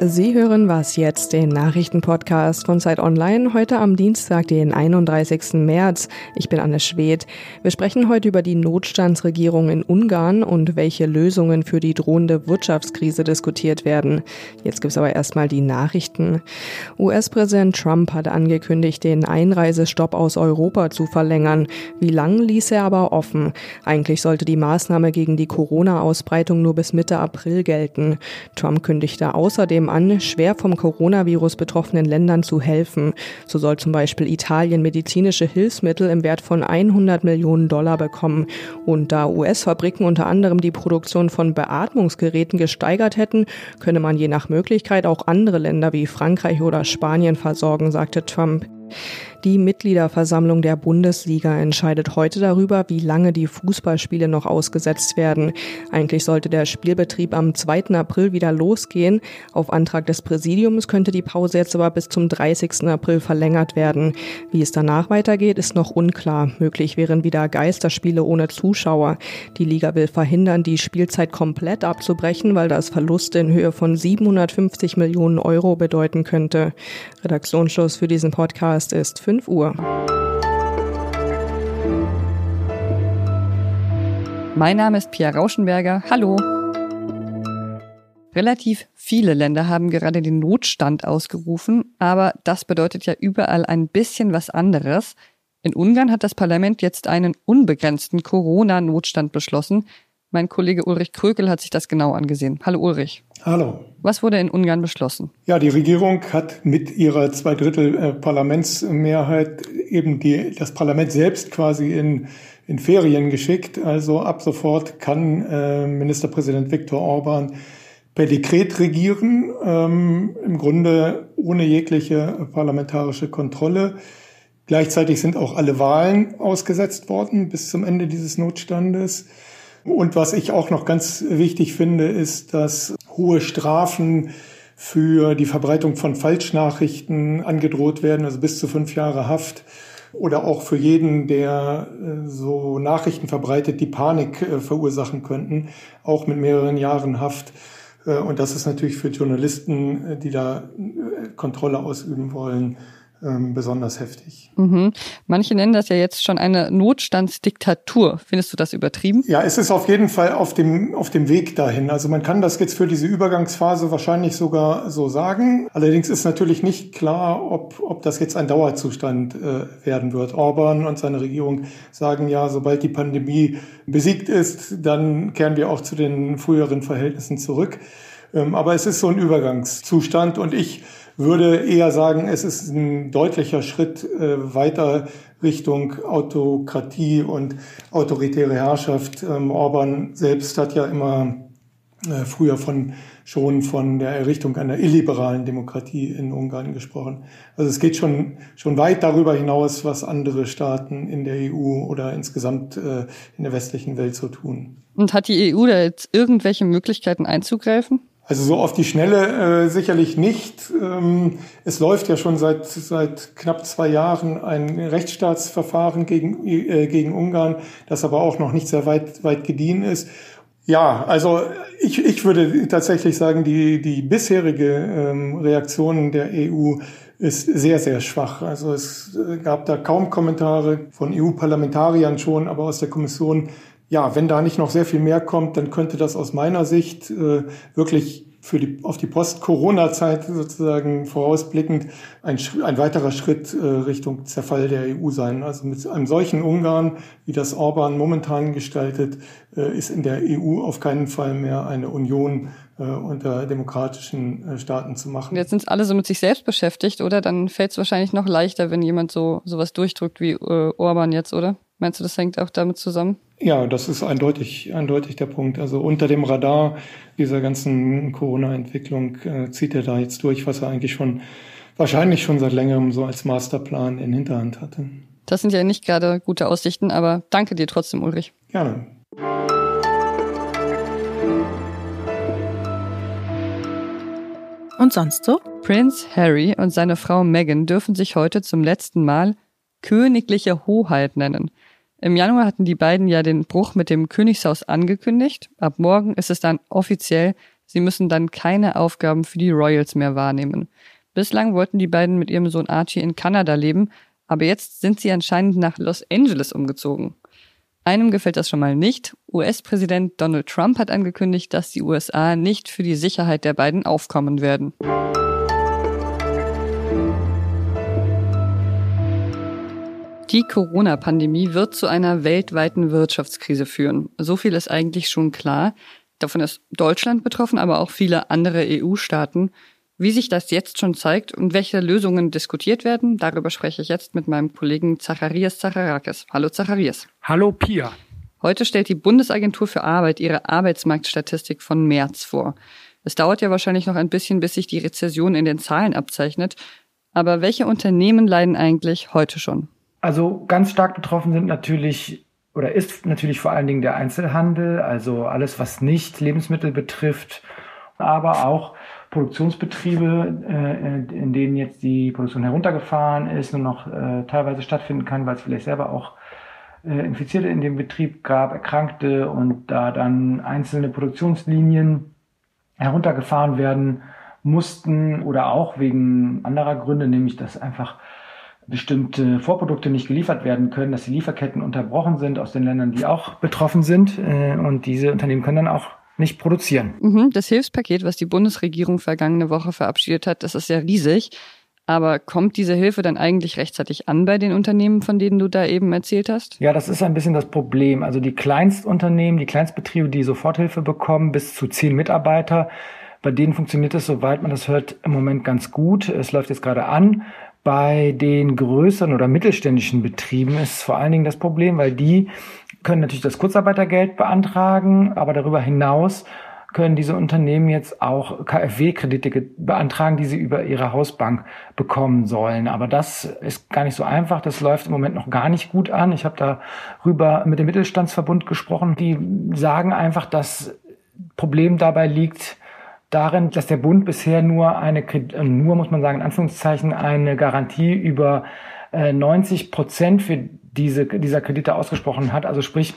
Sie hören was jetzt, den Nachrichtenpodcast von Zeit Online, heute am Dienstag, den 31. März. Ich bin Anne Schwedt. Wir sprechen heute über die Notstandsregierung in Ungarn und welche Lösungen für die drohende Wirtschaftskrise diskutiert werden. Jetzt gibt's aber erstmal die Nachrichten. US-Präsident Trump hat angekündigt, den Einreisestopp aus Europa zu verlängern. Wie lang ließ er aber offen? Eigentlich sollte die Maßnahme gegen die Corona-Ausbreitung nur bis Mitte April gelten. Trump kündigte außerdem an, schwer vom Coronavirus betroffenen Ländern zu helfen. So soll zum Beispiel Italien medizinische Hilfsmittel im Wert von 100 Millionen Dollar bekommen. Und da US-Fabriken unter anderem die Produktion von Beatmungsgeräten gesteigert hätten, könne man je nach Möglichkeit auch andere Länder wie Frankreich oder Spanien versorgen, sagte Trump. Die Mitgliederversammlung der Bundesliga entscheidet heute darüber, wie lange die Fußballspiele noch ausgesetzt werden. Eigentlich sollte der Spielbetrieb am 2. April wieder losgehen. Auf Antrag des Präsidiums könnte die Pause jetzt aber bis zum 30. April verlängert werden. Wie es danach weitergeht, ist noch unklar. Möglich wären wieder Geisterspiele ohne Zuschauer. Die Liga will verhindern, die Spielzeit komplett abzubrechen, weil das Verluste in Höhe von 750 Millionen Euro bedeuten könnte. Redaktionsschluss für diesen Podcast ist 5 Uhr. Mein Name ist Pia Rauschenberger. Hallo. Relativ viele Länder haben gerade den Notstand ausgerufen, aber das bedeutet ja überall ein bisschen was anderes. In Ungarn hat das Parlament jetzt einen unbegrenzten Corona-Notstand beschlossen, mein Kollege Ulrich Krökel hat sich das genau angesehen. Hallo Ulrich. Hallo. Was wurde in Ungarn beschlossen? Ja, die Regierung hat mit ihrer Zweidrittel äh, eben die, das Parlament selbst quasi in, in Ferien geschickt. Also ab sofort kann äh, Ministerpräsident Viktor Orban per Dekret regieren, ähm, im Grunde ohne jegliche parlamentarische Kontrolle. Gleichzeitig sind auch alle Wahlen ausgesetzt worden bis zum Ende dieses Notstandes. Und was ich auch noch ganz wichtig finde, ist, dass hohe Strafen für die Verbreitung von Falschnachrichten angedroht werden, also bis zu fünf Jahre Haft. Oder auch für jeden, der äh, so Nachrichten verbreitet, die Panik äh, verursachen könnten, auch mit mehreren Jahren Haft. Äh, und das ist natürlich für Journalisten, die da Kontrolle ausüben wollen, ähm, besonders heftig. Mhm. Manche nennen das ja jetzt schon eine Notstandsdiktatur. Findest du das übertrieben? Ja, es ist auf jeden Fall auf dem, auf dem Weg dahin. Also man kann das jetzt für diese Übergangsphase wahrscheinlich sogar so sagen. Allerdings ist natürlich nicht klar, ob, ob das jetzt ein Dauerzustand äh, werden wird. Orban und seine Regierung sagen ja, sobald die Pandemie besiegt ist, dann kehren wir auch zu den früheren Verhältnissen zurück. Ähm, aber es ist so ein Übergangszustand und ich würde eher sagen, es ist ein deutlicher Schritt äh, weiter Richtung Autokratie und autoritäre Herrschaft. Ähm, Orban selbst hat ja immer äh, früher von schon von der Errichtung einer illiberalen Demokratie in Ungarn gesprochen. Also es geht schon, schon weit darüber hinaus, was andere Staaten in der EU oder insgesamt äh, in der westlichen Welt so tun. Und hat die EU da jetzt irgendwelche Möglichkeiten einzugreifen? Also so auf die Schnelle äh, sicherlich nicht. Ähm, es läuft ja schon seit, seit knapp zwei Jahren ein Rechtsstaatsverfahren gegen, äh, gegen Ungarn, das aber auch noch nicht sehr weit, weit gediehen ist. Ja, also ich, ich würde tatsächlich sagen, die, die bisherige ähm, Reaktion der EU ist sehr, sehr schwach. Also es äh, gab da kaum Kommentare von EU-Parlamentariern schon, aber aus der Kommission ja, wenn da nicht noch sehr viel mehr kommt, dann könnte das aus meiner Sicht äh, wirklich für die, auf die Post-Corona-Zeit sozusagen vorausblickend ein, ein weiterer Schritt äh, Richtung Zerfall der EU sein. Also mit einem solchen Ungarn, wie das Orban momentan gestaltet, äh, ist in der EU auf keinen Fall mehr eine Union äh, unter demokratischen äh, Staaten zu machen. Jetzt sind alle so mit sich selbst beschäftigt, oder? Dann fällt es wahrscheinlich noch leichter, wenn jemand so sowas durchdrückt wie äh, Orban jetzt, oder? Meinst du, das hängt auch damit zusammen? Ja, das ist eindeutig, eindeutig der Punkt. Also unter dem Radar dieser ganzen Corona-Entwicklung äh, zieht er da jetzt durch, was er eigentlich schon wahrscheinlich schon seit längerem so als Masterplan in Hinterhand hatte. Das sind ja nicht gerade gute Aussichten, aber danke dir trotzdem, Ulrich. Gerne. Und sonst so? Prince Harry und seine Frau Meghan dürfen sich heute zum letzten Mal königliche Hoheit nennen. Im Januar hatten die beiden ja den Bruch mit dem Königshaus angekündigt. Ab morgen ist es dann offiziell Sie müssen dann keine Aufgaben für die Royals mehr wahrnehmen. Bislang wollten die beiden mit ihrem Sohn Archie in Kanada leben, aber jetzt sind sie anscheinend nach Los Angeles umgezogen. Einem gefällt das schon mal nicht. US-Präsident Donald Trump hat angekündigt, dass die USA nicht für die Sicherheit der beiden aufkommen werden. Die Corona-Pandemie wird zu einer weltweiten Wirtschaftskrise führen. So viel ist eigentlich schon klar. Davon ist Deutschland betroffen, aber auch viele andere EU-Staaten. Wie sich das jetzt schon zeigt und welche Lösungen diskutiert werden, darüber spreche ich jetzt mit meinem Kollegen Zacharias Zacharakis. Hallo Zacharias. Hallo Pia. Heute stellt die Bundesagentur für Arbeit ihre Arbeitsmarktstatistik von März vor. Es dauert ja wahrscheinlich noch ein bisschen, bis sich die Rezession in den Zahlen abzeichnet. Aber welche Unternehmen leiden eigentlich heute schon? Also ganz stark betroffen sind natürlich oder ist natürlich vor allen Dingen der Einzelhandel, also alles, was nicht Lebensmittel betrifft, aber auch Produktionsbetriebe, äh, in denen jetzt die Produktion heruntergefahren ist und noch äh, teilweise stattfinden kann, weil es vielleicht selber auch äh, Infizierte in dem Betrieb gab, Erkrankte und da dann einzelne Produktionslinien heruntergefahren werden mussten oder auch wegen anderer Gründe, nämlich dass einfach bestimmte Vorprodukte nicht geliefert werden können, dass die Lieferketten unterbrochen sind aus den Ländern, die auch betroffen sind. Äh, und diese Unternehmen können dann auch nicht produzieren. Mhm, das Hilfspaket, was die Bundesregierung vergangene Woche verabschiedet hat, das ist ja riesig. Aber kommt diese Hilfe dann eigentlich rechtzeitig an bei den Unternehmen, von denen du da eben erzählt hast? Ja, das ist ein bisschen das Problem. Also die Kleinstunternehmen, die Kleinstbetriebe, die Soforthilfe bekommen, bis zu zehn Mitarbeiter, bei denen funktioniert es, soweit man das hört, im Moment ganz gut. Es läuft jetzt gerade an. Bei den größeren oder mittelständischen Betrieben ist vor allen Dingen das Problem, weil die können natürlich das Kurzarbeitergeld beantragen, aber darüber hinaus können diese Unternehmen jetzt auch KfW-Kredite beantragen, die sie über ihre Hausbank bekommen sollen. Aber das ist gar nicht so einfach. Das läuft im Moment noch gar nicht gut an. Ich habe darüber mit dem Mittelstandsverbund gesprochen. Die sagen einfach, das Problem dabei liegt, darin, dass der Bund bisher nur eine, äh, nur muss man sagen, in Anführungszeichen, eine Garantie über 90 äh, Prozent für diese, dieser Kredite ausgesprochen hat. Also sprich,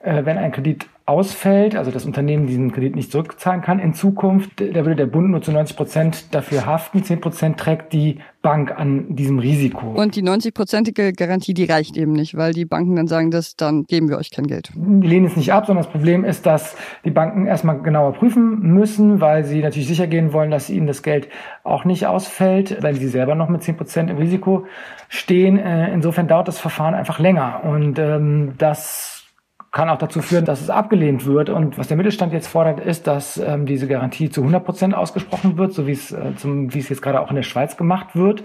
äh, wenn ein Kredit ausfällt, also das Unternehmen diesen Kredit nicht zurückzahlen kann in Zukunft, da würde der Bund nur zu 90 Prozent dafür haften. 10 Prozent trägt die Bank an diesem Risiko. Und die 90-prozentige Garantie, die reicht eben nicht, weil die Banken dann sagen, dass dann geben wir euch kein Geld. Die lehnen es nicht ab, sondern das Problem ist, dass die Banken erstmal genauer prüfen müssen, weil sie natürlich sicher gehen wollen, dass ihnen das Geld auch nicht ausfällt, weil sie selber noch mit 10 Prozent im Risiko stehen. Äh, insofern dauert das Verfahren einfach länger. Und ähm, das kann auch dazu führen, dass es abgelehnt wird. Und was der Mittelstand jetzt fordert, ist, dass ähm, diese Garantie zu 100 Prozent ausgesprochen wird, so wie es, äh, zum, wie es jetzt gerade auch in der Schweiz gemacht wird.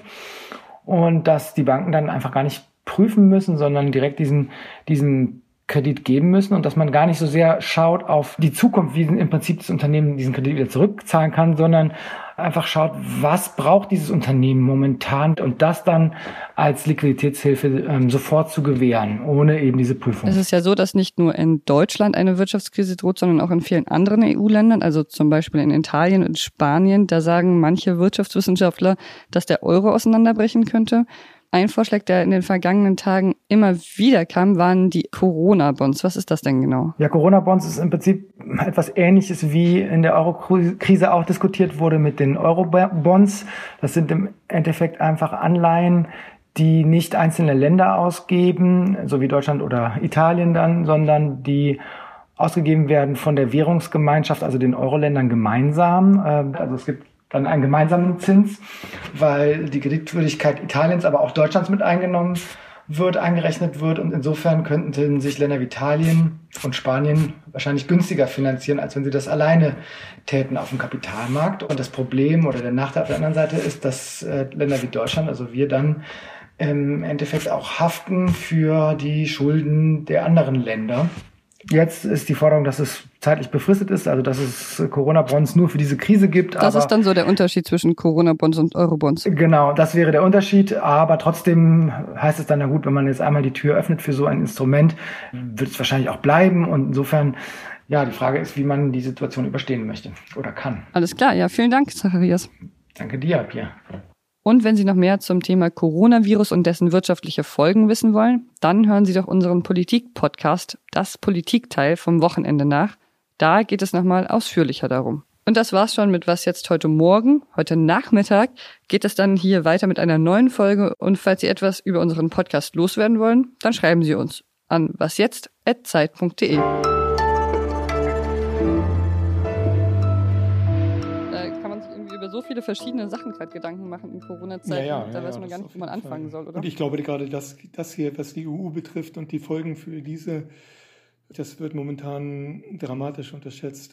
Und dass die Banken dann einfach gar nicht prüfen müssen, sondern direkt diesen, diesen Kredit geben müssen und dass man gar nicht so sehr schaut auf die Zukunft, wie im Prinzip das Unternehmen diesen Kredit wieder zurückzahlen kann, sondern einfach schaut, was braucht dieses Unternehmen momentan und das dann als Liquiditätshilfe ähm, sofort zu gewähren, ohne eben diese Prüfung. Es ist ja so, dass nicht nur in Deutschland eine Wirtschaftskrise droht, sondern auch in vielen anderen EU-Ländern, also zum Beispiel in Italien und Spanien. Da sagen manche Wirtschaftswissenschaftler, dass der Euro auseinanderbrechen könnte. Ein Vorschlag, der in den vergangenen Tagen immer wieder kam, waren die Corona-Bonds. Was ist das denn genau? Ja, Corona-Bonds ist im Prinzip etwas Ähnliches, wie in der Euro-Krise auch diskutiert wurde mit den Euro-Bonds. Das sind im Endeffekt einfach Anleihen, die nicht einzelne Länder ausgeben, so wie Deutschland oder Italien dann, sondern die ausgegeben werden von der Währungsgemeinschaft, also den Euro-Ländern gemeinsam. Ähm, also es gibt dann einen gemeinsamen Zins, weil die Kreditwürdigkeit Italiens, aber auch Deutschlands mit eingenommen wird, eingerechnet wird. Und insofern könnten sich Länder wie Italien und Spanien wahrscheinlich günstiger finanzieren, als wenn sie das alleine täten auf dem Kapitalmarkt. Und das Problem oder der Nachteil auf der anderen Seite ist, dass äh, Länder wie Deutschland, also wir dann im Endeffekt auch haften für die Schulden der anderen Länder. Jetzt ist die Forderung, dass es zeitlich befristet ist, also dass es Corona-Bonds nur für diese Krise gibt. Das ist dann so der Unterschied zwischen Corona-Bonds und Euro-Bonds. Genau, das wäre der Unterschied. Aber trotzdem heißt es dann ja gut, wenn man jetzt einmal die Tür öffnet für so ein Instrument, wird es wahrscheinlich auch bleiben. Und insofern, ja, die Frage ist, wie man die Situation überstehen möchte oder kann. Alles klar, ja, vielen Dank, Zacharias. Danke dir, Pierre. Und wenn Sie noch mehr zum Thema Coronavirus und dessen wirtschaftliche Folgen wissen wollen, dann hören Sie doch unseren Politik-Podcast, das Politikteil vom Wochenende nach. Da geht es nochmal ausführlicher darum. Und das war's schon mit Was jetzt heute Morgen. Heute Nachmittag geht es dann hier weiter mit einer neuen Folge. Und falls Sie etwas über unseren Podcast loswerden wollen, dann schreiben Sie uns an wasjetzt.zeit.de. so viele verschiedene Sachen gerade Gedanken machen in Corona-Zeiten. Ja, ja, da ja, weiß man gar nicht, wo man anfangen Fall. soll, oder? Und ich glaube gerade, dass das hier, was die EU betrifft und die Folgen für diese, das wird momentan dramatisch unterschätzt.